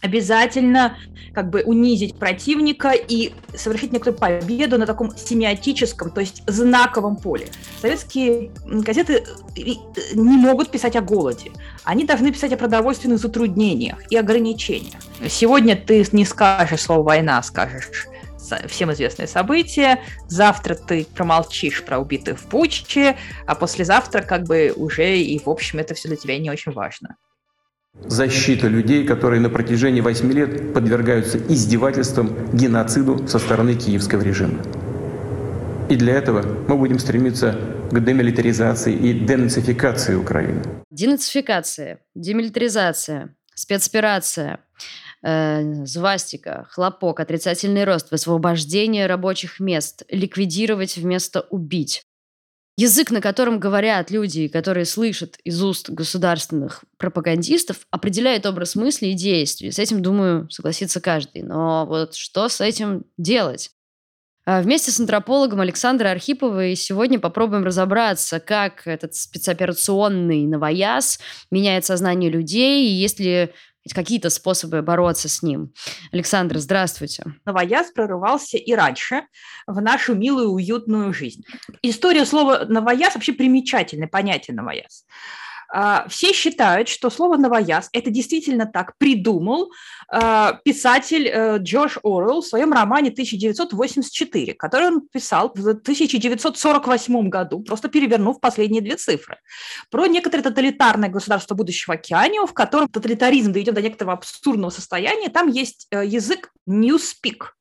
обязательно как бы унизить противника и совершить некоторую победу на таком семиотическом, то есть знаковом поле. Советские газеты э, не могут писать о голоде. Они должны писать о продовольственных затруднениях и ограничениях. Сегодня ты не скажешь слово «война», а скажешь всем известные события. Завтра ты промолчишь про убитых в Буче, а послезавтра как бы уже и, в общем, это все для тебя не очень важно. Защита людей, которые на протяжении восьми лет подвергаются издевательствам, геноциду со стороны киевского режима. И для этого мы будем стремиться к демилитаризации и денацификации Украины. Денацификация, демилитаризация, спецоперация, э, звастика, хлопок, отрицательный рост, высвобождение рабочих мест, ликвидировать вместо убить. Язык, на котором говорят люди, которые слышат из уст государственных пропагандистов, определяет образ мысли и действий. С этим, думаю, согласится каждый. Но вот что с этим делать? А вместе с антропологом Александрой Архиповой сегодня попробуем разобраться, как этот спецоперационный новояз меняет сознание людей, и есть ли какие-то способы бороться с ним. Александр, здравствуйте. Новояз прорывался и раньше в нашу милую, уютную жизнь. История слова «новояз» вообще примечательное понятие «новояз». А, все считают, что слово «новояз» – это действительно так придумал а, писатель э, Джордж Оруэлл в своем романе 1984, который он писал в 1948 году, просто перевернув последние две цифры, про некоторое тоталитарное государство будущего океанио, в котором тоталитаризм доведен до некоторого абсурдного состояния. Там есть э, язык newspeak,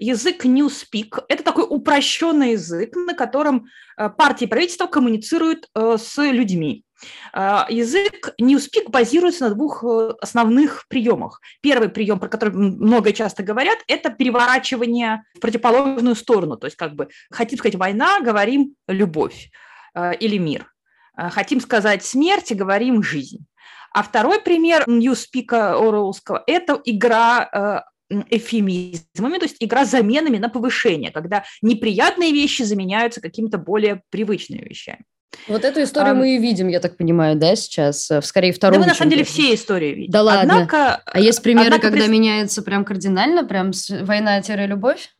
Язык Newspeak – это такой упрощенный язык, на котором э, партии и правительство коммуницируют с людьми. А, язык Newspeak базируется на двух э, основных приемах. Первый прием, про который много часто говорят, это переворачивание в противоположную сторону. То есть как бы хотим сказать война, говорим любовь э, или мир. Э, хотим сказать смерть, говорим жизнь. А второй пример Newspeak Оруэллского – это игра эфемизмами, то есть игра заменами на повышение, когда неприятные вещи заменяются какими-то более привычными вещами. Вот эту историю а, мы и видим, я так понимаю, да, сейчас, э, скорее вторую. Да мы на самом деле все истории видим. Да ладно. Однако, а есть примеры, однако, когда при... меняется прям кардинально, прям война-любовь?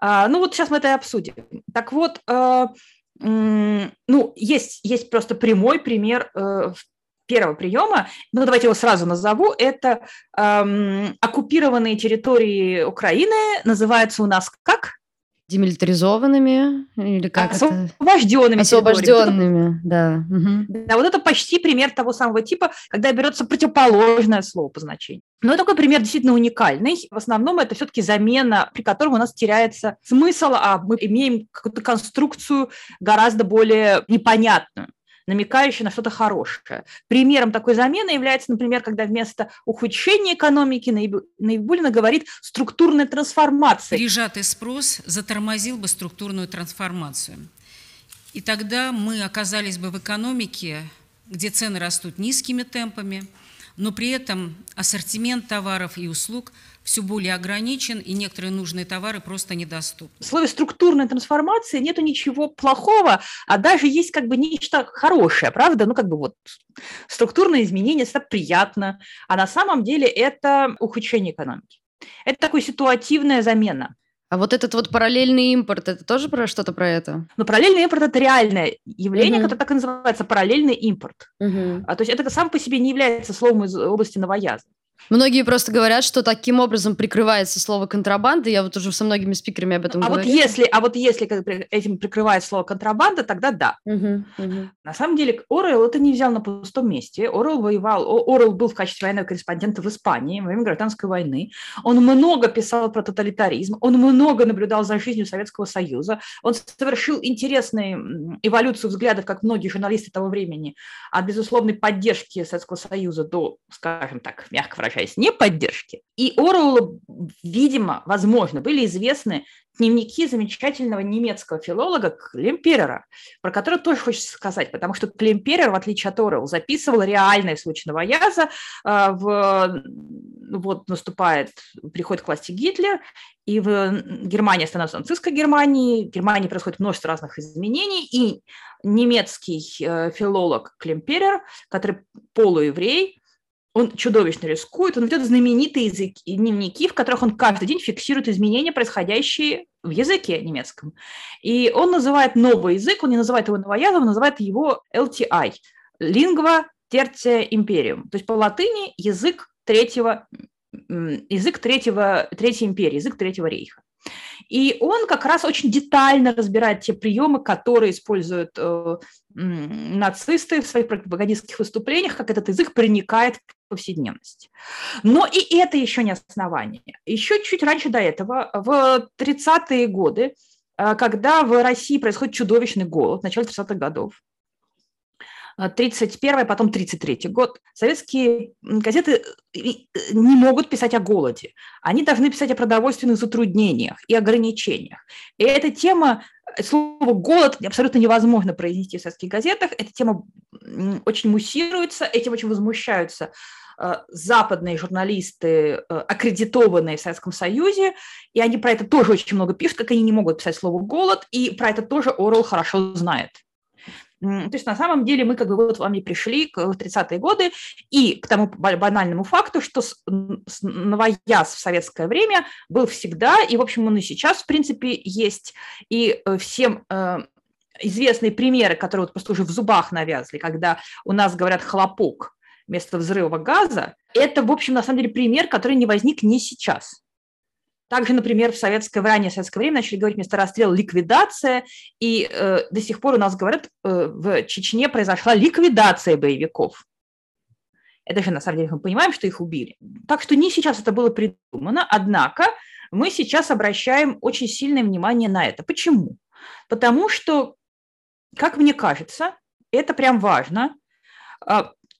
А, ну вот сейчас мы это и обсудим. Так вот, э, ну есть, есть просто прямой пример э, первого приема, ну давайте его сразу назову, это э, оккупированные территории Украины, называется у нас как? Демилитаризованными или как освобожденными это? освобожденными да. Угу. да вот это почти пример того самого типа когда берется противоположное слово по значению. Но такой пример действительно уникальный. В основном это все-таки замена при котором у нас теряется смысл а мы имеем какую-то конструкцию гораздо более непонятную намекающий на что-то хорошее. Примером такой замены является, например, когда вместо ухудшения экономики Наибулина говорит структурная трансформация. Пережатый спрос затормозил бы структурную трансформацию. И тогда мы оказались бы в экономике, где цены растут низкими темпами, но при этом ассортимент товаров и услуг – все более ограничен, и некоторые нужные товары просто недоступны. В слове структурная трансформация нету ничего плохого, а даже есть как бы нечто хорошее, правда? Ну, как бы вот структурное изменение – это приятно, а на самом деле это ухудшение экономики. Это такая ситуативная замена. А вот этот вот параллельный импорт, это тоже про что-то про это? Ну, параллельный импорт – это реальное явление, uh-huh. которое так и называется – параллельный импорт. Uh-huh. А, то есть это сам по себе не является словом из области новояза. Многие просто говорят, что таким образом прикрывается слово контрабанда. Я вот уже со многими спикерами об этом а говорила. Вот если, а вот если этим прикрывает слово контрабанда, тогда да. Угу, угу. На самом деле Орел это не взял на пустом месте. Орел воевал, Орел был в качестве военного корреспондента в Испании во время гражданской войны. Он много писал про тоталитаризм, он много наблюдал за жизнью Советского Союза. Он совершил интересную эволюцию взглядов, как многие журналисты того времени, от безусловной поддержки Советского Союза до, скажем так, мягко выражаясь, выражаясь, не поддержки. И Оруэллу, видимо, возможно, были известны дневники замечательного немецкого филолога Клемперера, про который тоже хочется сказать, потому что Клемперер, в отличие от Оруэлла, записывал реальные случаи новояза. А, в, вот наступает, приходит к власти Гитлер, и в Германии становится нацистской Германией, в Германии происходит множество разных изменений, и немецкий э, филолог Клемперер, который полуеврей, он чудовищно рискует, он ведет знаменитые языки, дневники, в которых он каждый день фиксирует изменения, происходящие в языке немецком. И он называет новый язык, он не называет его новоязом, он называет его LTI – Lingua Tertia Imperium, то есть по латыни язык третьего, язык третьего, третьей империи, язык третьего рейха. И он как раз очень детально разбирает те приемы, которые используют э, нацисты в своих пропагандистских выступлениях, как этот язык проникает повседневность. Но и это еще не основание. Еще чуть раньше до этого, в 30-е годы, э, когда в России происходит чудовищный голод, в начале 30-х годов, 31 а, потом 33 год, советские газеты э, не могут писать о голоде. Они должны писать о продовольственных затруднениях и ограничениях. И эта тема, э, слово «голод» абсолютно невозможно произнести в советских газетах. Эта тема очень муссируется, этим очень возмущаются э, западные журналисты, аккредитованные в Советском Союзе, и они про это тоже очень много пишут, как они не могут писать слово «голод», и про это тоже Орел хорошо знает. То есть на самом деле мы как бы вот вами пришли к 30-е годы и к тому банальному факту, что новояз в советское время был всегда, и, в общем, он и сейчас, в принципе, есть. И э, всем э, известные примеры, которые вот просто уже в зубах навязли, когда у нас говорят «хлопок», вместо взрыва газа, это, в общем, на самом деле пример, который не возник не сейчас. Также, например, в советское, в советское время начали говорить вместо расстрела ликвидация, и э, до сих пор у нас говорят, э, в Чечне произошла ликвидация боевиков. Это же на самом деле мы понимаем, что их убили. Так что не сейчас это было придумано, однако мы сейчас обращаем очень сильное внимание на это. Почему? Потому что, как мне кажется, это прям важно.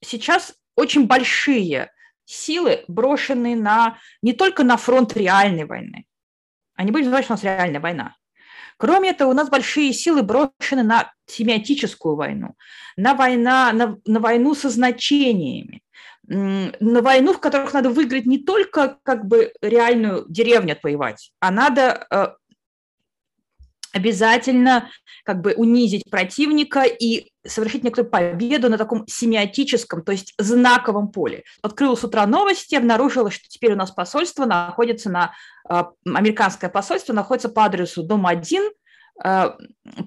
А, сейчас очень большие силы брошены на, не только на фронт реальной войны. Они будем называть, что у нас реальная война. Кроме этого, у нас большие силы брошены на семиотическую войну, на, война, на, на войну со значениями, на войну, в которых надо выиграть не только как бы реальную деревню отвоевать, а надо э, обязательно как бы унизить противника и совершить некоторую победу на таком семиотическом, то есть знаковом поле. Открыла с утра новости, обнаружила, что теперь у нас посольство находится на, э, американское посольство находится по адресу дом 1, э,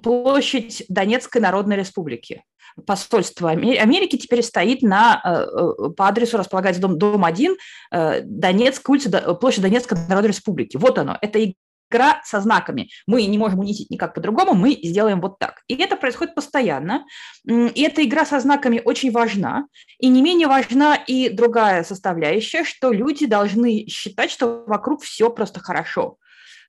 площадь Донецкой Народной Республики. Посольство Америки теперь стоит на, э, по адресу располагается дом, дом 1, Донецк, улица, площадь Донецкой Народной Республики. Вот оно. Это игра со знаками. Мы не можем унизить никак по-другому, мы сделаем вот так. И это происходит постоянно. И эта игра со знаками очень важна. И не менее важна и другая составляющая, что люди должны считать, что вокруг все просто хорошо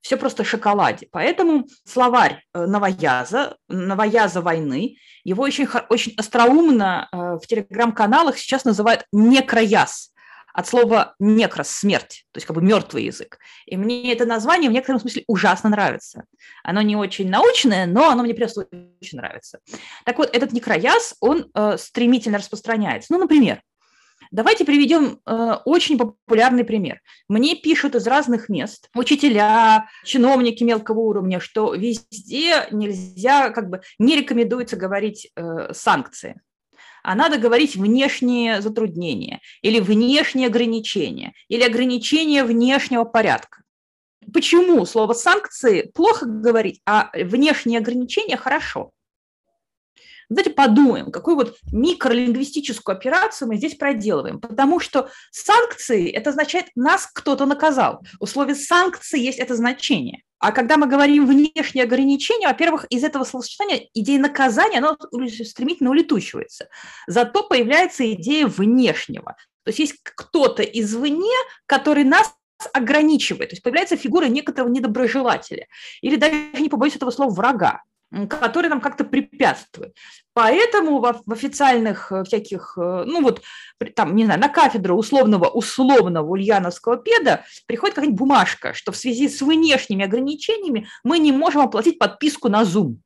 все просто шоколаде. Поэтому словарь э, новояза, новояза войны, его очень, очень остроумно э, в телеграм-каналах сейчас называют некрояз от слова некрос – смерть, то есть как бы мертвый язык. И мне это название в некотором смысле ужасно нравится. Оно не очень научное, но оно мне просто очень нравится. Так вот, этот некрояз, он э, стремительно распространяется. Ну, например, Давайте приведем э, очень популярный пример. Мне пишут из разных мест учителя, чиновники мелкого уровня, что везде нельзя, как бы не рекомендуется говорить э, санкции а надо говорить внешние затруднения или внешние ограничения или ограничения внешнего порядка. Почему слово санкции плохо говорить, а внешние ограничения хорошо? Давайте подумаем, какую вот микролингвистическую операцию мы здесь проделываем. Потому что санкции – это означает, нас кто-то наказал. У слова санкции есть это значение. А когда мы говорим внешние ограничения, во-первых, из этого словосочетания идея наказания, она стремительно улетучивается. Зато появляется идея внешнего. То есть есть кто-то извне, который нас ограничивает. То есть появляется фигура некоторого недоброжелателя. Или даже не побоюсь этого слова врага который нам как-то препятствует. Поэтому в, в официальных э, всяких, э, ну вот, там, не знаю, на кафедру условного, условного ульяновского педа приходит какая-нибудь бумажка, что в связи с внешними ограничениями мы не можем оплатить подписку на Zoom.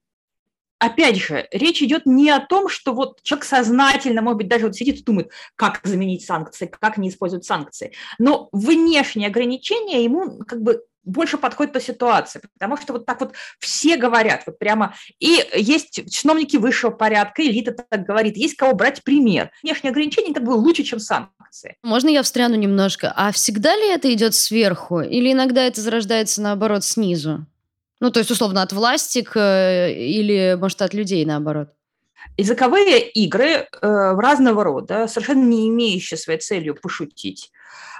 Опять же, речь идет не о том, что вот человек сознательно, может быть, даже вот сидит и думает, как заменить санкции, как не использовать санкции. Но внешние ограничения ему как бы больше подходит по ситуации, потому что вот так вот все говорят, вот прямо, и есть чиновники высшего порядка, элита так говорит, есть кого брать пример. Внешние ограничения как бы лучше, чем санкции. Можно я встряну немножко? А всегда ли это идет сверху, или иногда это зарождается, наоборот, снизу? Ну, то есть, условно, от власти к, э, или, может, от людей, наоборот? Языковые игры э, разного рода, совершенно не имеющие своей целью пошутить,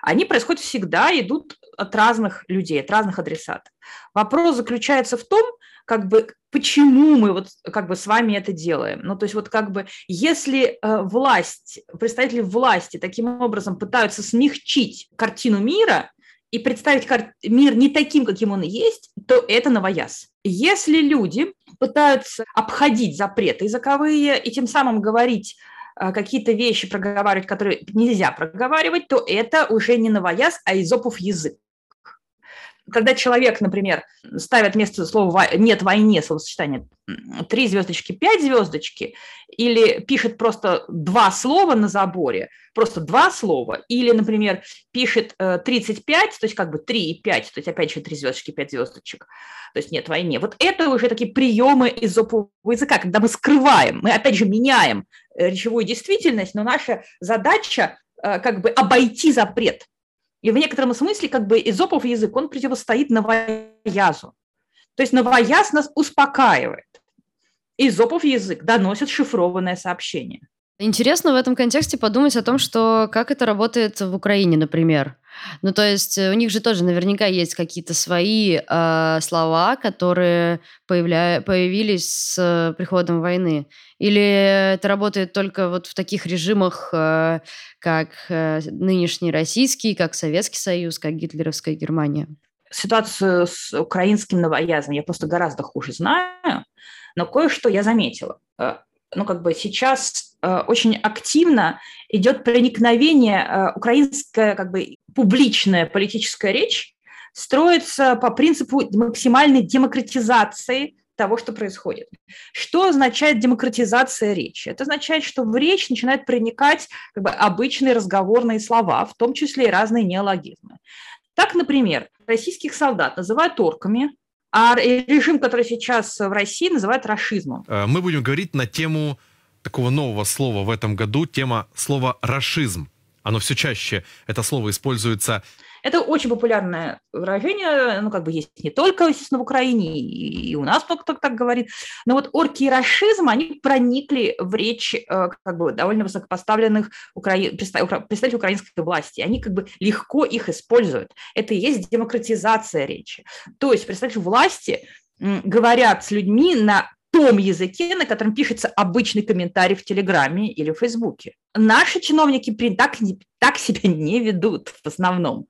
они происходят всегда, идут от разных людей, от разных адресатов. Вопрос заключается в том, как бы, почему мы вот как бы с вами это делаем. Ну, то есть вот как бы, если э, власть, представители власти таким образом пытаются смягчить картину мира, и представить мир не таким, каким он есть, то это новояз. Если люди пытаются обходить запреты языковые и тем самым говорить э, какие-то вещи проговаривать, которые нельзя проговаривать, то это уже не новояз, а изопов язык когда человек, например, ставит вместо слова «нет войне» словосочетание «три звездочки», «пять звездочки», или пишет просто два слова на заборе, просто два слова, или, например, пишет 35, э, то есть как бы 3 и 5, то есть опять же 3 звездочки, 5 звездочек, то есть нет войне. Вот это уже такие приемы из языка, когда мы скрываем, мы опять же меняем э, речевую действительность, но наша задача э, как бы обойти запрет. И в некотором смысле как бы изопов язык, он противостоит новоязу. То есть новояз нас успокаивает. Изопов язык доносит шифрованное сообщение. Интересно в этом контексте подумать о том, что как это работает в Украине, например. Ну, то есть э, у них же тоже наверняка есть какие-то свои э, слова, которые появля... появились с э, приходом войны. Или это работает только вот в таких режимах, э, как э, нынешний российский, как Советский Союз, как гитлеровская Германия? Ситуацию с украинским новоязом я просто гораздо хуже знаю, но кое-что я заметила. Э, ну, как бы сейчас очень активно идет проникновение, э, украинская, как бы, публичная политическая речь строится по принципу максимальной демократизации того, что происходит. Что означает демократизация речи? Это означает, что в речь начинают проникать как бы, обычные разговорные слова, в том числе и разные неологизмы. Так, например, российских солдат называют орками, а режим, который сейчас в России, называют расизмом. Э, мы будем говорить на тему такого нового слова в этом году, тема слова «рашизм». Оно все чаще, это слово используется это очень популярное выражение, ну, как бы есть не только, естественно, в Украине, и у нас кто-то так говорит, но вот орки и расизм, они проникли в речь э, как бы довольно высокопоставленных укра... представителей украинской власти, они как бы легко их используют. Это и есть демократизация речи. То есть представители власти говорят с людьми на том языке, на котором пишется обычный комментарий в Телеграме или в Фейсбуке. Наши чиновники так, так себя не ведут в основном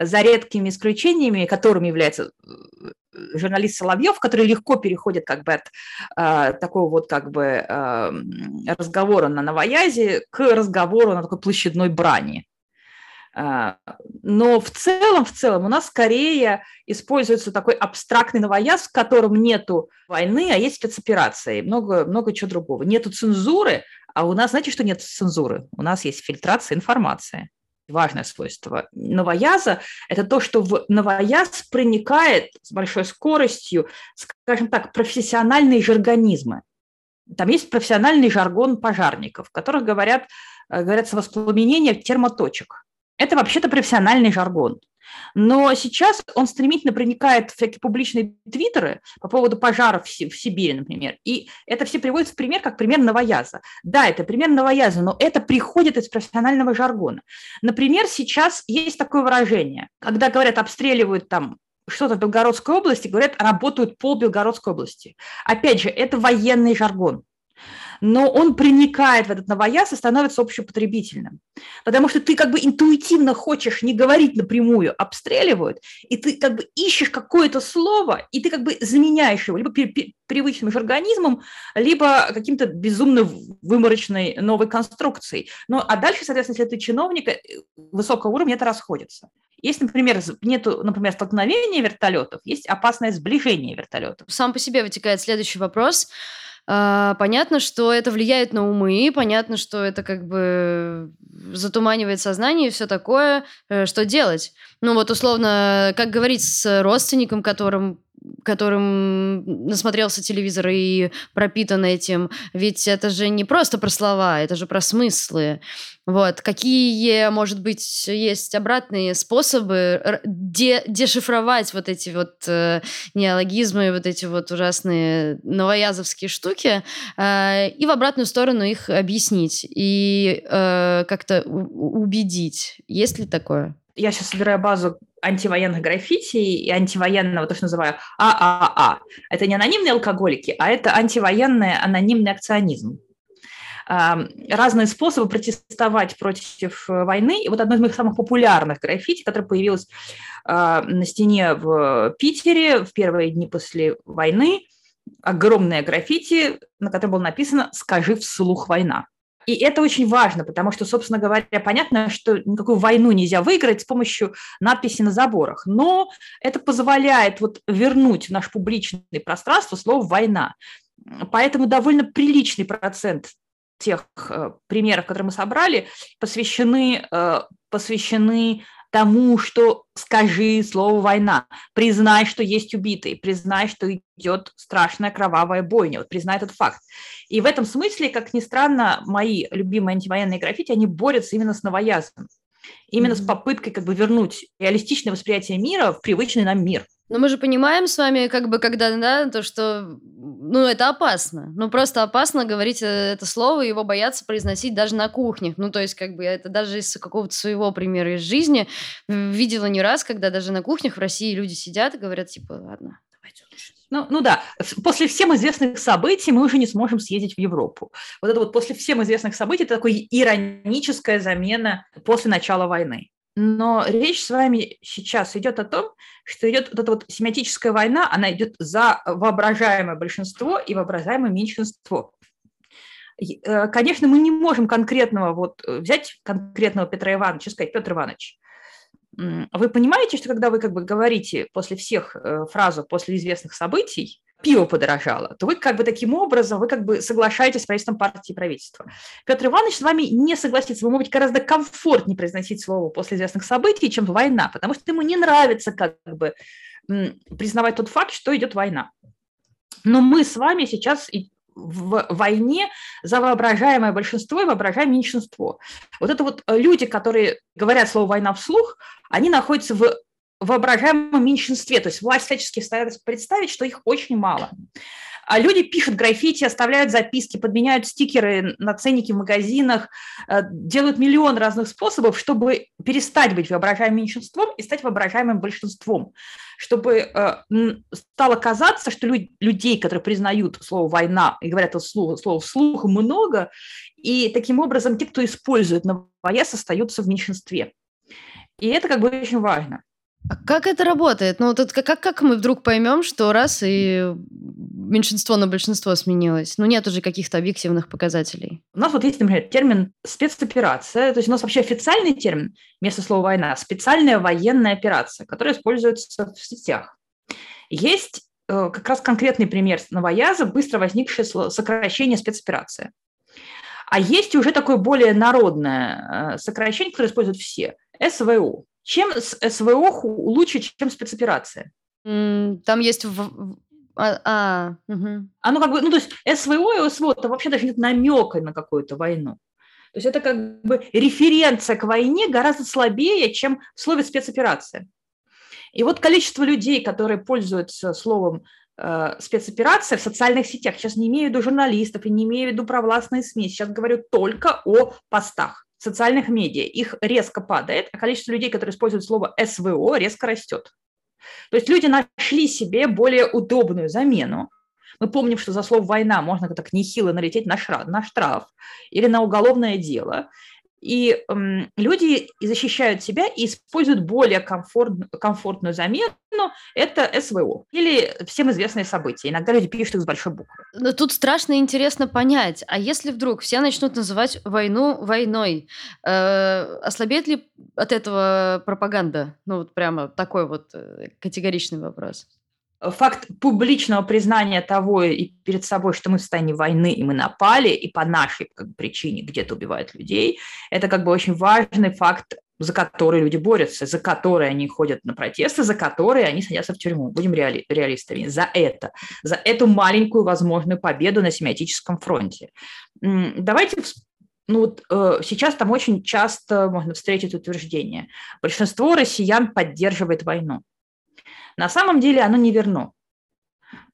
за редкими исключениями, которыми является э, журналист Соловьев, который легко переходит как бы от э, такого вот как бы э, разговора на новоязе к разговору на такой площадной брани. Э, но в целом, в целом у нас скорее используется такой абстрактный новояз, в котором нету войны, а есть спецоперации, много, много чего другого. Нету цензуры, а у нас, знаете, что нет цензуры? У нас есть фильтрация информации важное свойство новояза – это то, что в новояз проникает с большой скоростью, скажем так, профессиональные жаргонизмы. Там есть профессиональный жаргон пожарников, в которых говорят, э, говорят воспламенение термоточек. Это вообще-то профессиональный жаргон. Но сейчас он стремительно проникает в всякие публичные твиттеры по поводу пожаров в Сибири, например. И это все приводится в пример как пример новояза. Да, это пример новояза, но это приходит из профессионального жаргона. Например, сейчас есть такое выражение, когда говорят, обстреливают там что-то в Белгородской области, говорят, работают пол Белгородской области. Опять же, это военный жаргон но он проникает в этот новояз и становится общепотребительным. Потому что ты как бы интуитивно хочешь не говорить напрямую, обстреливают, и ты как бы ищешь какое-то слово, и ты как бы заменяешь его либо привычным организмом, либо каким-то безумно выморочной новой конструкцией. Ну, а дальше, соответственно, если ты чиновник э, высокого уровня, это расходится. Есть, например, нет, например, столкновения вертолетов, есть опасное сближение вертолетов. Сам по себе вытекает следующий вопрос – А, понятно, что это влияет на умы, понятно, что это как бы затуманивает сознание и все такое. Э, что делать? Ну вот условно, как говорить с родственником, которым которым насмотрелся телевизор и пропитан этим. Ведь это же не просто про слова, это же про смыслы. Вот. Какие, может быть, есть обратные способы де дешифровать вот эти вот э, неологизмы, вот эти вот ужасные новоязовские штуки э, и в обратную сторону их объяснить и э, как-то убедить. Есть ли такое? Я сейчас собираю базу антивоенных граффити и антивоенного, то, что называю ААА. Это не анонимные алкоголики, а это антивоенный анонимный акционизм разные способы протестовать против войны. И вот одно из моих самых популярных граффити, которое появилось а, на стене в Питере в первые дни после войны, огромное граффити, на котором было написано «Скажи вслух война». И это очень важно, потому что, собственно говоря, понятно, что никакую войну нельзя выиграть с помощью надписи на заборах, но это позволяет вот вернуть в наше публичное пространство слово «война». Поэтому довольно приличный процент тех э, примеров, которые мы собрали, посвящены, э, посвящены тому, что скажи слово «война», признай, что есть убитые, признай, что идет страшная кровавая бойня, вот признай этот факт. И в этом смысле, как ни странно, мои любимые антивоенные граффити, они борются именно с новоязом, именно mm-hmm. с попыткой как бы вернуть реалистичное восприятие мира в привычный нам мир. Но мы же понимаем с вами, как бы, когда, да, то, что, ну, это опасно. Ну, просто опасно говорить э, это слово, его бояться произносить даже на кухнях. Ну, то есть, как бы, это даже из какого-то своего примера из жизни видела не раз, когда даже на кухнях в России люди сидят и говорят, типа, ладно, давайте лучше. Ну, ну да, после всем известных событий мы уже не сможем съездить в Европу. Вот это вот после всем известных событий это такая ироническая замена после начала войны. Но речь с вами сейчас идет о том, что идет вот эта вот семиотическая война, она идет за воображаемое большинство и воображаемое меньшинство. Э, конечно, мы не можем конкретного вот э, взять конкретного Петра Ивановича сказать, Петр Иванович, вы понимаете, что когда вы как бы говорите после всех э, фразу после известных событий, пиво подорожало, то вы как бы таким образом, вы как бы соглашаетесь с правительством партии и правительства. Петр Иванович с вами не согласится, ему будет гораздо комфортнее произносить слово после известных событий, чем война, потому что ему не нравится как бы признавать тот факт, что идет война. Но мы с вами сейчас в войне за воображаемое большинство и воображаемое меньшинство. Вот это вот люди, которые говорят слово «война» вслух, они находятся в воображаемом меньшинстве. То есть власть всячески старается представить, что их очень мало. А люди пишут граффити, оставляют записки, подменяют стикеры на ценники в магазинах, э, делают миллион разных способов, чтобы перестать быть воображаемым меньшинством и стать воображаемым большинством. Чтобы э, стало казаться, что людей, которые признают слово «война» и говорят это слово, слово вслух, много, и таким образом те, кто использует новояз, остаются в меньшинстве. И это как бы очень важно. А как это работает? Ну, вот как, как мы вдруг поймем, что раз и меньшинство на большинство сменилось? Ну, нет уже каких-то объективных показателей. У нас вот есть, например, термин спецоперация. То есть у нас вообще официальный термин вместо слова война – специальная военная операция, которая используется в сетях. Есть э, как раз конкретный пример новояза, быстро возникшее сокращение спецоперация. А есть уже такое более народное э, сокращение, которое используют все – СВО. Чем СВО лучше, чем спецоперация? Там есть а, а, угу. Оно как бы, ну, то есть СВО и СВО, это вообще даже нет намека на какую-то войну. То есть это как бы референция к войне гораздо слабее, чем в слове спецоперация. И вот количество людей, которые пользуются словом э, спецоперация в социальных сетях, сейчас не имею в виду журналистов и не имею в виду провластные СМИ, сейчас говорю только о постах социальных медиа, их резко падает, а количество людей, которые используют слово СВО, резко растет. То есть люди нашли себе более удобную замену. Мы помним, что за слово «война» можно так нехило налететь на на штраф или на уголовное дело. И эм, люди защищают себя и используют более комфорт, комфортную замену, это СВО или всем известные события. Иногда люди пишут их с большой буквы. Но тут страшно интересно понять, а если вдруг все начнут называть войну войной, э, ослабеет ли от этого пропаганда? Ну вот прямо такой вот э, категоричный вопрос. Факт публичного признания того и перед собой, что мы в состоянии войны, и мы напали, и по нашей как причине где-то убивают людей, это как бы очень важный факт, за который люди борются, за который они ходят на протесты, за которые они садятся в тюрьму. Будем реали, реалистами. За это. За эту маленькую возможную победу на семиотическом фронте. Давайте ну вот э, сейчас там очень часто можно встретить утверждение. Большинство россиян поддерживает войну. На самом деле оно не верно.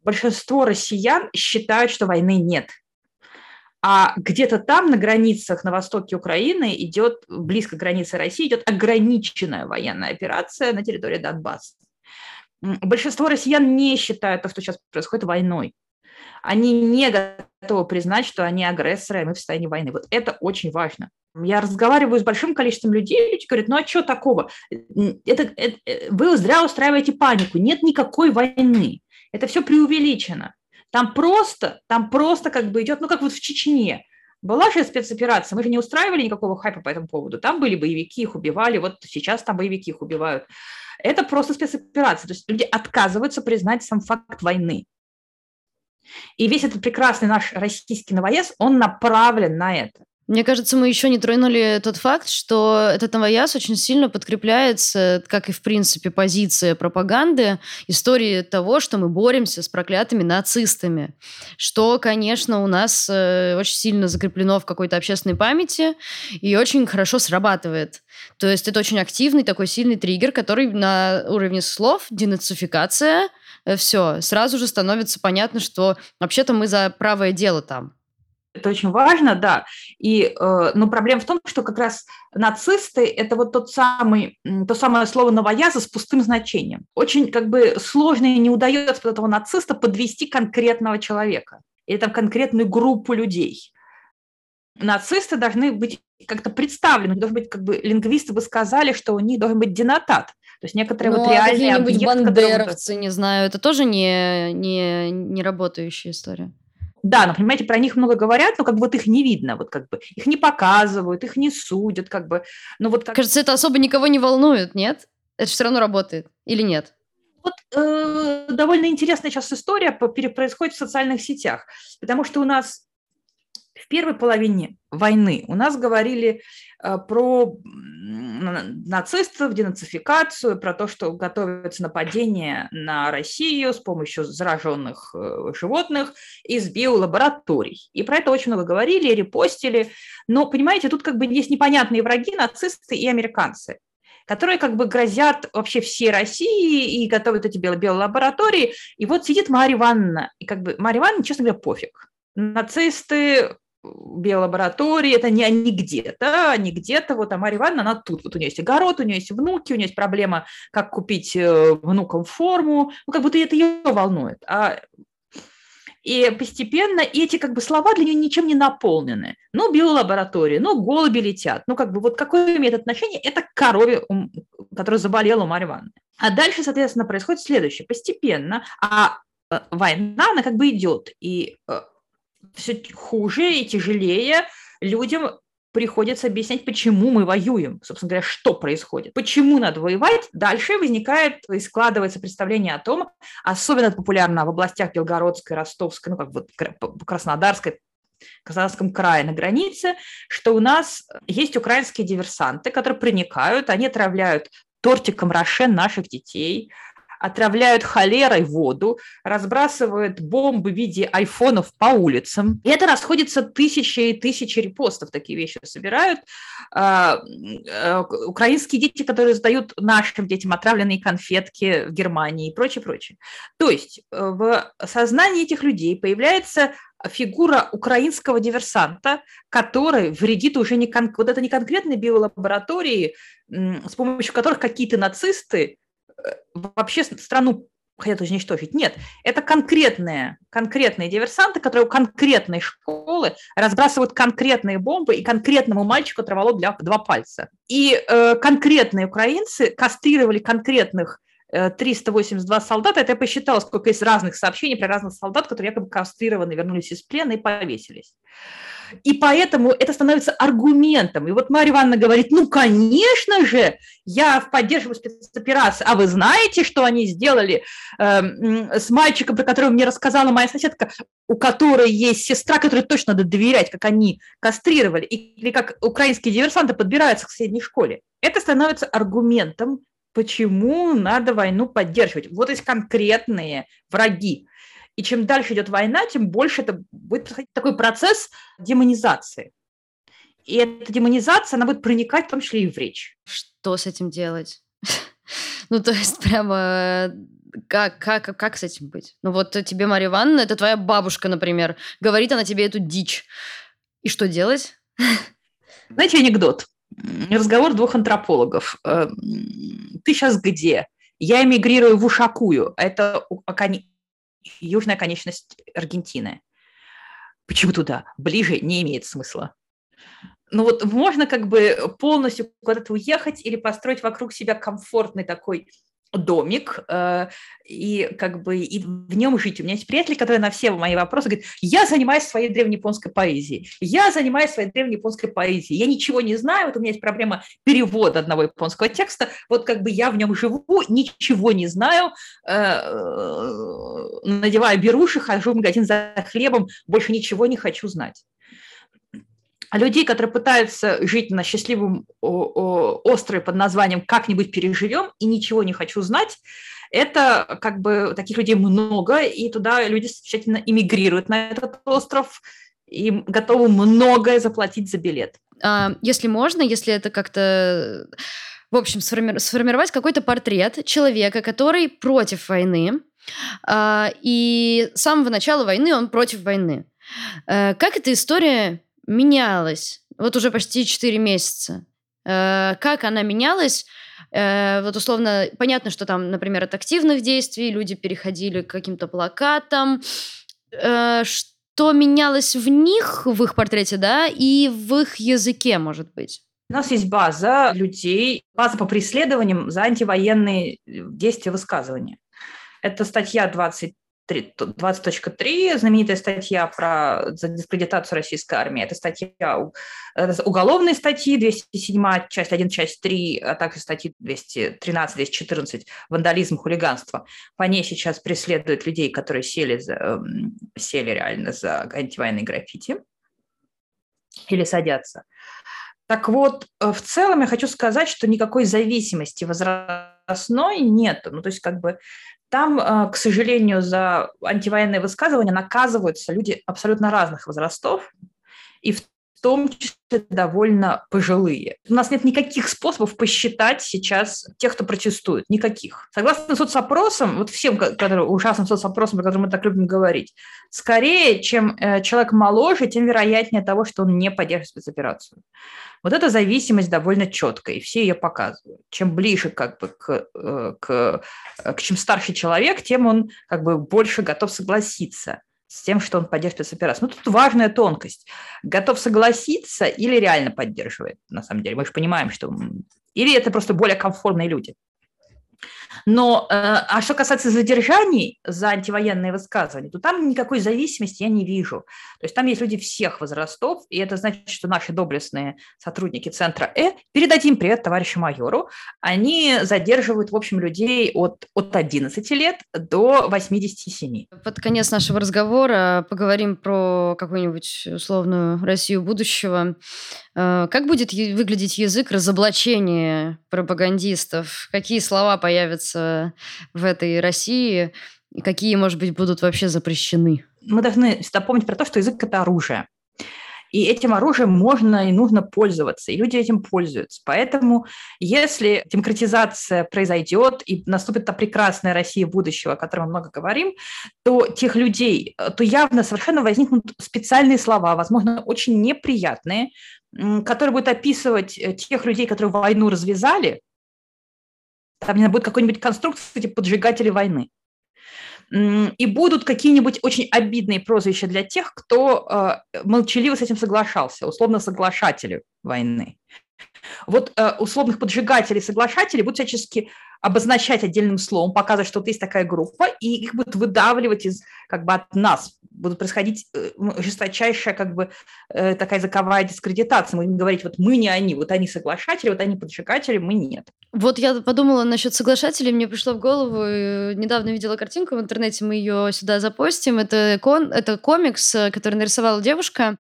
Большинство россиян считают, что войны нет. А где-то там, на границах, на востоке Украины, идет, близко к границе России, идет ограниченная военная операция на территории Донбасса. Большинство россиян не считают то, что сейчас происходит войной. Они не готовы признать, что они агрессоры, и мы в состоянии войны. Вот это очень важно. Я разговариваю с большим количеством людей, люди говорят, ну а что такого? Это, это, э, вы зря устраиваете панику, нет никакой войны. Это все преувеличено. Там просто, там просто как бы идет, ну как вот в Чечне. Была же спецоперация, мы же не устраивали никакого хайпа по этому поводу. Там были боевики, их убивали, вот сейчас там боевики их убивают. Это просто спецоперация. То есть люди отказываются признать сам факт войны. И весь этот прекрасный наш российский новояз, он направлен на это. Мне кажется, мы еще не тронули тот факт, что этот новояз очень сильно подкрепляется, как и, в принципе, позиция пропаганды, истории того, что мы боремся с проклятыми нацистами. Что, конечно, у нас э, очень сильно закреплено в какой-то общественной памяти и очень хорошо срабатывает. То есть это очень активный такой сильный триггер, который на уровне слов, денацификация, все, сразу же становится понятно, что вообще-то мы за правое дело там. Это очень важно, да. И, э, но проблема в том, что как раз нацисты – это вот тот самый, то самое слово «новояза» с пустым значением. Очень как бы сложно и не удается под этого нациста подвести конкретного человека или там конкретную группу людей. Нацисты должны быть как-то представлены, должны быть, как бы лингвисты бы сказали, что у них должен быть денотат. То есть некоторые ну, вот реальные а объекты, бандеровцы, которые... не знаю, это тоже не, не, не работающая история. Да, но, понимаете, про них много говорят, но как бы вот их не видно, вот как бы их не показывают, их не судят, как бы. Ну вот как... Кажется, это особо никого не волнует, нет? Это все равно работает или нет? Вот э, довольно интересная сейчас история происходит в социальных сетях, потому что у нас в первой половине войны у нас говорили э, про нацистов, денацификацию, про то, что готовится нападение на Россию с помощью зараженных э, животных из биолабораторий. И про это очень много говорили, репостили. Но, понимаете, тут как бы есть непонятные враги, нацисты и американцы которые как бы грозят вообще всей России и готовят эти биолаборатории. И вот сидит Марья Ивановна, и как бы Марья Ивановна, честно говоря, пофиг. Нацисты, биолаборатории, это не они где-то, они где-то, вот, а Марья Ивановна, она тут, вот у нее есть огород, у нее есть внуки, у нее есть проблема, как купить э, внукам форму, ну, как будто это ее волнует, а и постепенно эти как бы слова для нее ничем не наполнены. Ну, биолаборатория, ну, голуби летят. Ну, как бы вот какое имеет отношение? Это к корове, которая заболела у Марьи Ивановны. А дальше, соответственно, происходит следующее. Постепенно, а э, война, она как бы идет, и э, все хуже и тяжелее людям приходится объяснять, почему мы воюем, собственно говоря, что происходит, почему надо воевать. Дальше возникает и складывается представление о том, особенно популярно в областях Белгородской, Ростовской, ну как вот Краснодарской, Краснодарском крае на границе, что у нас есть украинские диверсанты, которые проникают, они отравляют тортиком Рошен наших детей, отравляют холерой воду, разбрасывают бомбы в виде айфонов по улицам. И это расходится тысячи и тысячи репостов, такие вещи собирают. А, а, украинские дети, которые сдают нашим детям отравленные конфетки в Германии и прочее, прочее. То есть э, в сознании этих людей появляется фигура украинского диверсанта, который вредит уже не кон... вот это не конкретные биолаборатории, с помощью которых какие-то нацисты вообще страну хотят уничтожить. Нет, это конкретные, конкретные диверсанты, которые у конкретной школы разбрасывают конкретные бомбы и конкретному мальчику оторвало для, два пальца. И э, конкретные украинцы кастрировали конкретных 382 солдата, это я посчитала, сколько есть разных сообщений про разных солдат, которые якобы кастрированы, вернулись из плена и повесились. И поэтому это становится аргументом. И вот Марья Ивановна говорит, ну, конечно же, я в поддержку спецоперации. А вы знаете, что они сделали э, с мальчиком, про которого мне рассказала моя соседка, у которой есть сестра, которой точно надо доверять, как они кастрировали, или как украинские диверсанты подбираются к средней школе. Это становится аргументом, почему надо войну поддерживать. Вот есть конкретные враги. И чем дальше идет война, тем больше это будет происходить такой процесс демонизации. И эта демонизация, она будет проникать в том числе и в речь. Что с этим делать? Ну, то есть прямо как, как, как с этим быть? Ну, вот тебе Марья Ивановна, это твоя бабушка, например, говорит она тебе эту дичь. И что делать? Знаете анекдот? Разговор двух антропологов. Э, Ты сейчас где? Я эмигрирую в Ушакую. Это южная конечность Аргентины. Почему туда? Ближе не имеет смысла. Ну вот можно как бы полностью куда-то уехать или построить вокруг себя комфортный такой домик э, и как бы и в нем жить. У меня есть приятель, который на все мои вопросы говорит, я занимаюсь своей древнеяпонской поэзией, я занимаюсь своей древнеяпонской поэзией, я ничего не знаю, вот у меня есть проблема перевода одного японского текста, вот как бы я в нем живу, ничего не знаю, э, надеваю беруши, хожу в магазин за хлебом, больше ничего не хочу знать. А людей, которые пытаются жить на счастливом острове под названием «как-нибудь переживем» и ничего не хочу знать, это как бы таких людей много, и туда люди тщательно иммигрируют на этот остров и готовы многое заплатить за билет. А, если можно, если это как-то в общем, сформировать какой-то портрет человека, который против войны, а, и с самого начала войны он против войны. Э, как эта история менялась. Вот уже почти 4 месяца. Э, как она менялась? Э, вот условно, понятно, что там, например, от активных действий люди переходили к каким-то плакатам. Э, что менялось в них, в их портрете, да, и в их языке, может быть? У нас есть база людей, база по преследованиям за антивоенные действия высказывания. Это статья 20 20.3, знаменитая статья про дискредитацию российской армии. Это статья, это уголовные статьи, 207, часть 1, часть 3, а также статьи 213, 214, вандализм, хулиганство. По ней сейчас преследуют людей, которые сели, за, эм, сели реально за антивоенные граффити или садятся. Так вот, э, в целом я хочу сказать, что никакой зависимости возрастной нет. Ну, то есть как бы там, э, к сожалению, за антивоенные высказывания наказываются люди абсолютно разных возрастов, и в том числе довольно пожилые. У нас нет никаких способов посчитать сейчас тех, кто протестует. Никаких. Согласно соцопросам, вот всем которые, ужасным соцопросам, о которых мы так любим говорить, скорее, чем э, человек моложе, тем вероятнее того, что он не поддержит спецоперацию. Вот эта зависимость довольно четкая, и все ее показывают. Чем ближе как бы к, э, к, э, к чем старше человек, тем он как бы больше готов согласиться с тем, что он поддерживает спецоперацию. Ну, тут важная тонкость. Готов согласиться или реально поддерживает, на самом деле. Мы же понимаем, что... Или это просто более комфортные люди. Но, э, а что касается задержаний за антивоенные высказывания, то там никакой зависимости я не вижу. То есть там есть люди всех возрастов, и это значит, что наши доблестные сотрудники Центра Э, передадим привет товарищу майору, они задерживают, в общем, людей от, от 11 лет до 87. Под конец нашего разговора поговорим про какую-нибудь условную Россию будущего. Э, как будет выглядеть язык разоблачения пропагандистов? Какие слова появятся в этой России? Какие, может быть, будут вообще запрещены? Мы должны всегда помнить про то, что язык – это оружие. И этим оружием можно и нужно пользоваться, и люди этим пользуются. Поэтому если демократизация произойдет и наступит та прекрасная Россия будущего, о которой мы много говорим, то тех людей, то явно совершенно возникнут специальные слова, возможно, очень неприятные, который будет описывать э, тех людей, которые войну развязали, там не будет какой-нибудь конструкции типа поджигатели войны. И будут какие-нибудь очень обидные прозвища для тех, кто э, молчаливо с этим соглашался, условно соглашатели войны. Вот э, условных поджигателей, соглашателей будут всячески обозначать отдельным словом, показывать, что вот есть такая группа, и их будут выдавливать из, как бы от нас. Будут происходить э, жесточайшая как бы э, такая языковая дискредитация. Мы будем говорить, вот мы не они, вот они соглашатели, вот они поджигатели, мы нет. Вот я подумала насчет соглашателей, мне пришло в голову, недавно видела картинку в интернете, мы ее сюда запостим. Это, кон, это комикс, который нарисовала девушка,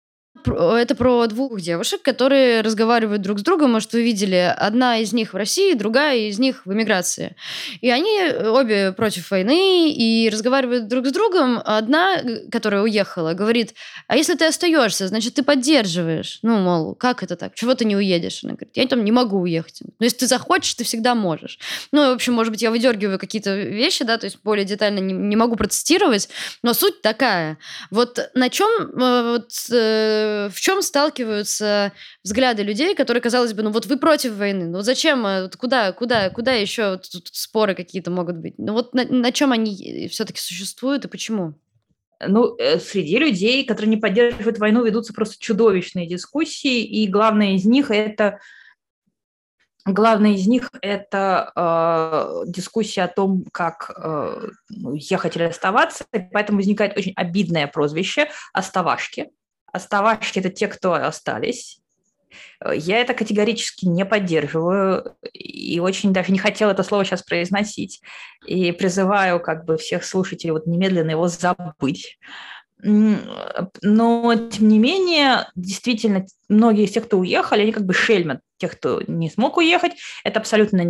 это про двух девушек, которые разговаривают друг с другом. Может, вы видели, одна из них в России, другая из них в эмиграции. И они обе против войны и разговаривают друг с другом. Одна, которая уехала, говорит, а если ты остаешься, значит, ты поддерживаешь. Ну, мол, как это так? Чего ты не уедешь? Она говорит, я там не могу уехать. Но если ты захочешь, ты всегда можешь. Ну, в общем, может быть, я выдергиваю какие-то вещи, да, то есть более детально не, не могу процитировать, но суть такая. Вот на чем э, вот, э, в чем сталкиваются взгляды людей, которые, казалось бы, ну вот вы против войны, ну зачем, э, куда, куда, куда еще тут споры какие-то могут быть? Ну вот на, на чем они все-таки существуют и почему? Ну, э, среди людей, которые не поддерживают войну, ведутся просто чудовищные дискуссии, и главное из них это Главное из них – это э, дискуссия о том, как э, ехать или оставаться, поэтому возникает очень обидное прозвище «оставашки», Оставашки – это те, кто остались. Я это категорически не поддерживаю и очень даже не хотела это слово сейчас произносить. И призываю как бы всех слушателей вот немедленно его забыть. Но, тем не менее, действительно, многие из тех, кто уехали, они как бы шельмят тех, кто не смог уехать. Это абсолютно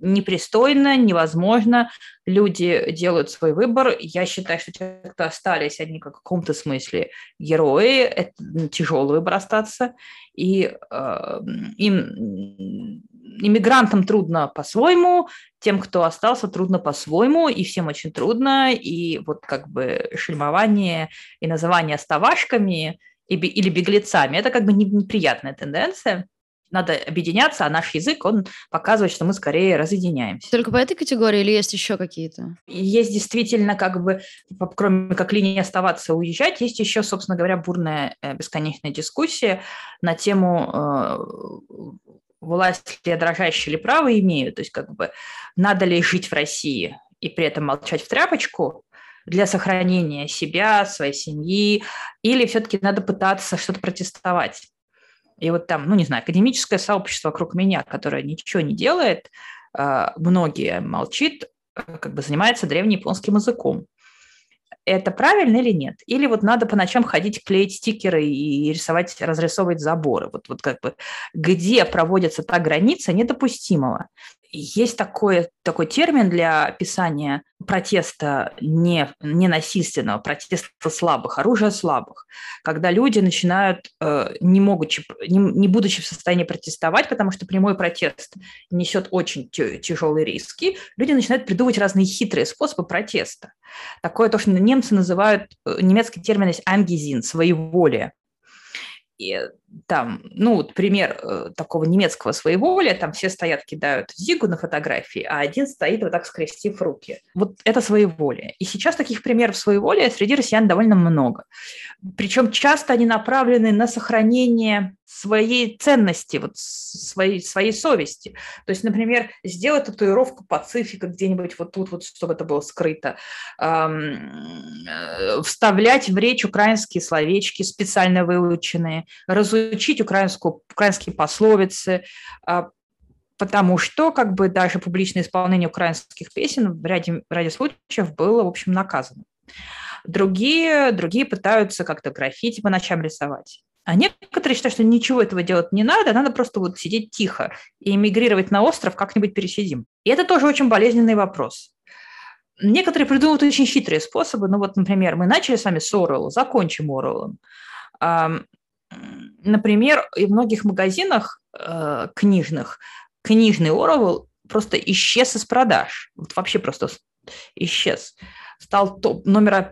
непристойно, невозможно. Люди делают свой выбор. Я считаю, что те, кто остались, они в каком-то смысле герои. Это тяжелый выбор остаться. И э, им иммигрантам трудно по-своему, тем, кто остался, трудно по-своему, и всем очень трудно, и вот как бы шельмование и называние оставашками или беглецами – это как бы неприятная тенденция надо объединяться, а наш язык, он показывает, что мы скорее разъединяемся. Только по этой категории или есть еще какие-то? Есть действительно, как бы, кроме как линии оставаться, уезжать, есть еще, собственно говоря, бурная э, бесконечная дискуссия на тему э, власть ли дрожащие или право имеют, то есть как бы надо ли жить в России и при этом молчать в тряпочку, для сохранения себя, своей семьи, или все-таки надо пытаться что-то протестовать. И вот там, ну, не знаю, академическое сообщество вокруг меня, которое ничего не делает, а, многие молчит, э, как бы занимается древнеяпонским языком. Это правильно или нет? Или вот надо по ночам ходить, клеить стикеры и рисовать, разрисовывать заборы? Вот, вот как бы где проводится та граница недопустимого? Есть такой, такой термин для описания протеста не, не насильственного, протеста слабых, оружия слабых, когда люди начинают, э, не, могучи, не, не будучи в состоянии протестовать, потому что прямой протест несет очень тяжелые риски, люди начинают придумывать разные хитрые способы протеста. Такое то, что немцы называют, э, немецкий термин есть ангизин, своеволие и там, ну, вот пример э, такого немецкого своеволия, там все стоят, кидают зигу на фотографии, а один стоит вот так скрестив руки. Вот это своеволие. И сейчас таких примеров своеволия среди россиян довольно много. Причем часто они направлены на сохранение своей ценности, вот своей, своей совести. То есть, например, сделать татуировку Пацифика где-нибудь вот тут, вот, чтобы это было скрыто, э, вставлять в речь украинские словечки специально выученные, разучить украинскую, украинские пословицы, э, потому что как бы даже публичное исполнение украинских песен в ряде, в ряде случаев было, в общем, наказано. Другие, другие пытаются как-то граффити по ночам рисовать. А некоторые считают, что ничего этого делать не надо, надо просто вот сидеть тихо и эмигрировать на остров, как-нибудь пересидим. И это тоже очень болезненный вопрос. Некоторые придумывают очень хитрые способы. Ну вот, например, мы начали с вами с Оруэлла, закончим Оруэллом. Например, и в многих магазинах э, книжных книжный Оруэлл просто исчез из продаж. Вот вообще просто исчез стал топ, номер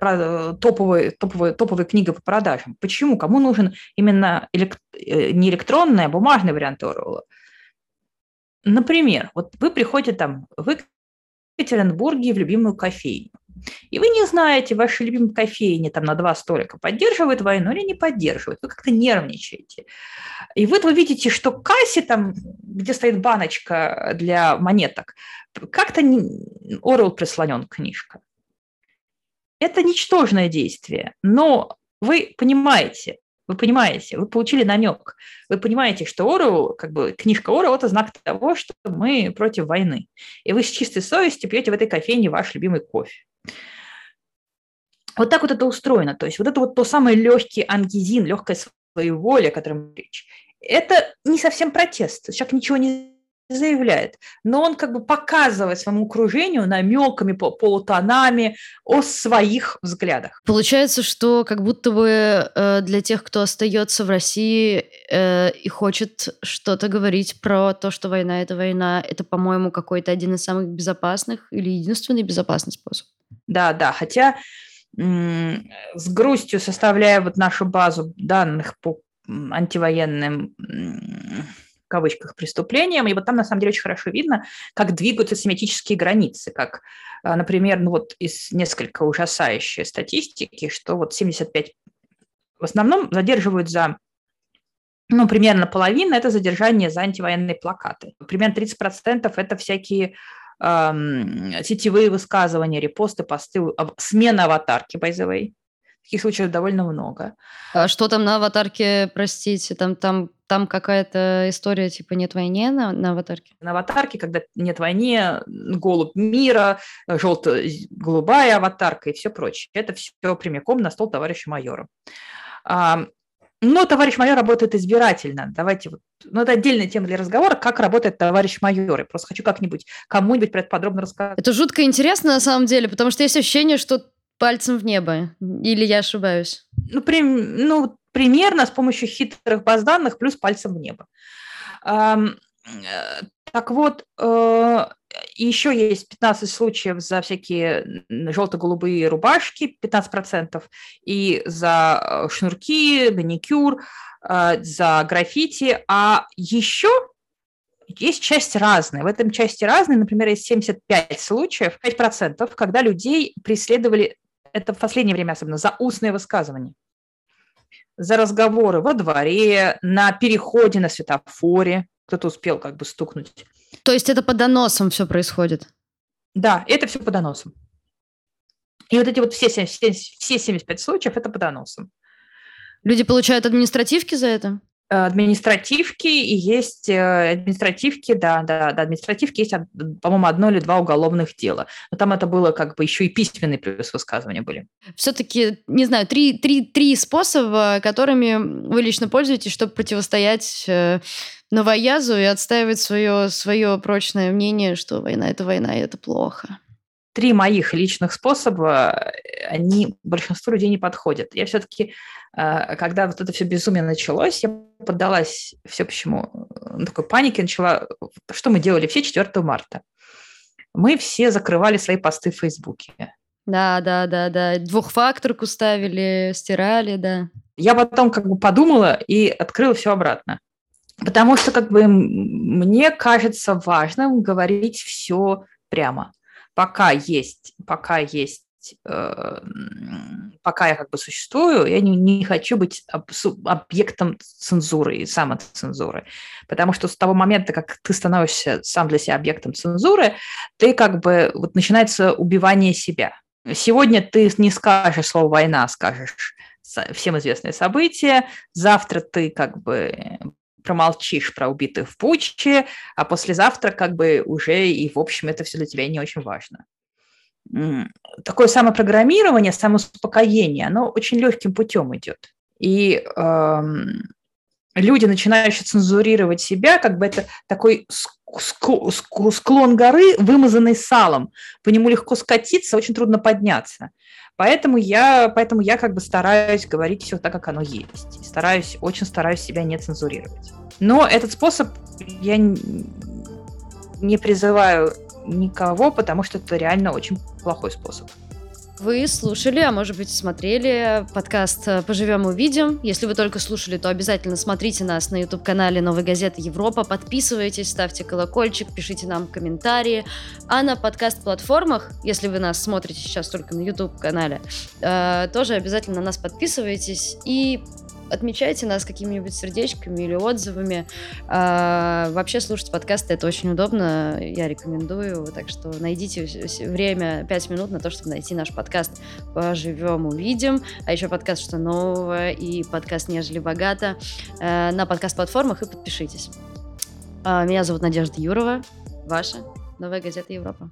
топовой, топовой, топовой книгой по продажам. Почему? Кому нужен именно элект, э, не электронный, а бумажный вариант Оруэлла? Например, вот вы приходите там, вы в Екатеринбурге в любимую кофейню. И вы не знаете, ваши любимые кофейни там на два столика поддерживают войну или не поддерживают. Вы как-то нервничаете. И вот вы видите, что кассе, там, где стоит баночка для монеток, как-то Орел прислонен книжка. Это ничтожное действие, но вы понимаете, вы понимаете, вы получили намек. Вы понимаете, что Ору, как бы книжка Ору, это знак того, что мы против войны. И вы с чистой совестью пьете в этой кофейне ваш любимый кофе. Вот так вот это устроено. То есть вот это вот то самое легкий ангизин, легкая своеволие, о котором речь. Это не совсем протест. Человек ничего не заявляет, но он как бы показывает своему окружению намеками, полутонами о своих взглядах. Получается, что как будто бы э, для тех, кто остается в России э, и хочет что-то говорить про то, что война это война, это, по-моему, какой-то один из самых безопасных или единственный безопасный способ. Да, да, хотя с грустью составляя вот нашу базу данных по антивоенным кавычках преступлениям, и вот там на самом деле очень хорошо видно, как двигаются семантические границы, как, а, например, ну вот из несколько ужасающей статистики, что вот 75 в основном задерживают за ну, примерно половина – это задержание за антивоенные плакаты. Примерно 30% – это всякие эм, сетевые высказывания, репосты, посты, смена аватарки, by the way. Таких случаев довольно много. А что там на аватарке, простите, там, там, там какая-то история типа «Нет войне» на, на аватарке? На аватарке, когда «Нет войне», «Голубь мира», «Желто-голубая аватарка» и все прочее. Это все прямиком на стол товарища майора. Но товарищ майор работает избирательно. Давайте вот, ну это отдельная тема для разговора, как работает товарищ майор. Я просто хочу как-нибудь кому-нибудь подробно рассказать. Это жутко интересно на самом деле, потому что есть ощущение, что пальцем в небо. Или я ошибаюсь? Ну, при, ну примерно с помощью хитрых баз данных плюс пальцем в небо. Эм, так вот, э, еще есть 15 случаев за всякие желто-голубые рубашки, 15%, и за э, шнурки, маникюр, э, за граффити, а еще есть часть разная. В этом части разной, например, есть 75 случаев, 5%, когда людей преследовали это в последнее время особенно, за устные высказывания, за разговоры во дворе, на переходе на светофоре, кто-то успел как бы стукнуть. То есть это по доносам все происходит? Да, это все по доносам. И вот эти вот все, все, все 75 случаев – это по доносам. Люди получают административки за это? Административки и есть э, административки, да, да, да, административки есть, по-моему, одно или два уголовных дела. Но там это было как бы еще и письменные плюс высказывания были. Все-таки, не знаю, три, три, три способа, которыми вы лично пользуетесь, чтобы противостоять э, новоязу и отстаивать свое, свое прочное мнение, что война – это война, и это плохо три моих личных способа, они большинству людей не подходят. Я все-таки, э, когда вот это все безумие началось, я поддалась всеобщему ну, такой панике, начала... Что мы делали все 4 марта? Мы все закрывали свои посты в Фейсбуке. Да, да, да, да. Двухфакторку ставили, стирали, да. Я потом как бы подумала и открыла все обратно. Потому что как бы мне кажется важным говорить все прямо пока есть, пока есть э, пока я как бы существую, я не, не хочу быть объектом цензуры и самоцензуры. Потому что с того момента, как ты становишься сам для себя объектом цензуры, ты как бы, вот начинается убивание себя. Сегодня ты не скажешь слово «война», скажешь всем известное событие, завтра ты как бы промолчишь про убитых в Буче, а послезавтра как бы уже и, в общем, это все для тебя не очень важно. Такое самопрограммирование, самоуспокоение, оно очень легким путем идет. И эм, люди, начинающие цензурировать себя, как бы это такой склон горы, вымазанный салом. По нему легко скатиться, очень трудно подняться. Поэтому я, поэтому я как бы стараюсь говорить все так, как оно есть. Стараюсь, очень стараюсь себя не цензурировать. Но этот способ я не призываю никого, потому что это реально очень плохой способ. Вы слушали, а может быть смотрели подкаст «Поживем увидим». Если вы только слушали, то обязательно смотрите нас на YouTube-канале «Новой газеты Европа». Подписывайтесь, ставьте колокольчик, пишите нам комментарии. А на подкаст-платформах, если вы нас смотрите сейчас только на YouTube-канале, э, тоже обязательно на нас подписывайтесь и отмечайте нас какими-нибудь сердечками или отзывами. А, вообще слушать подкасты это очень удобно, я рекомендую. Так что найдите время 5 минут на то, чтобы найти наш подкаст «Поживем, увидим». А еще подкаст «Что нового» и подкаст «Нежели богато» а, на подкаст-платформах и подпишитесь. А, меня зовут Надежда Юрова. Ваша Новая газета Европа.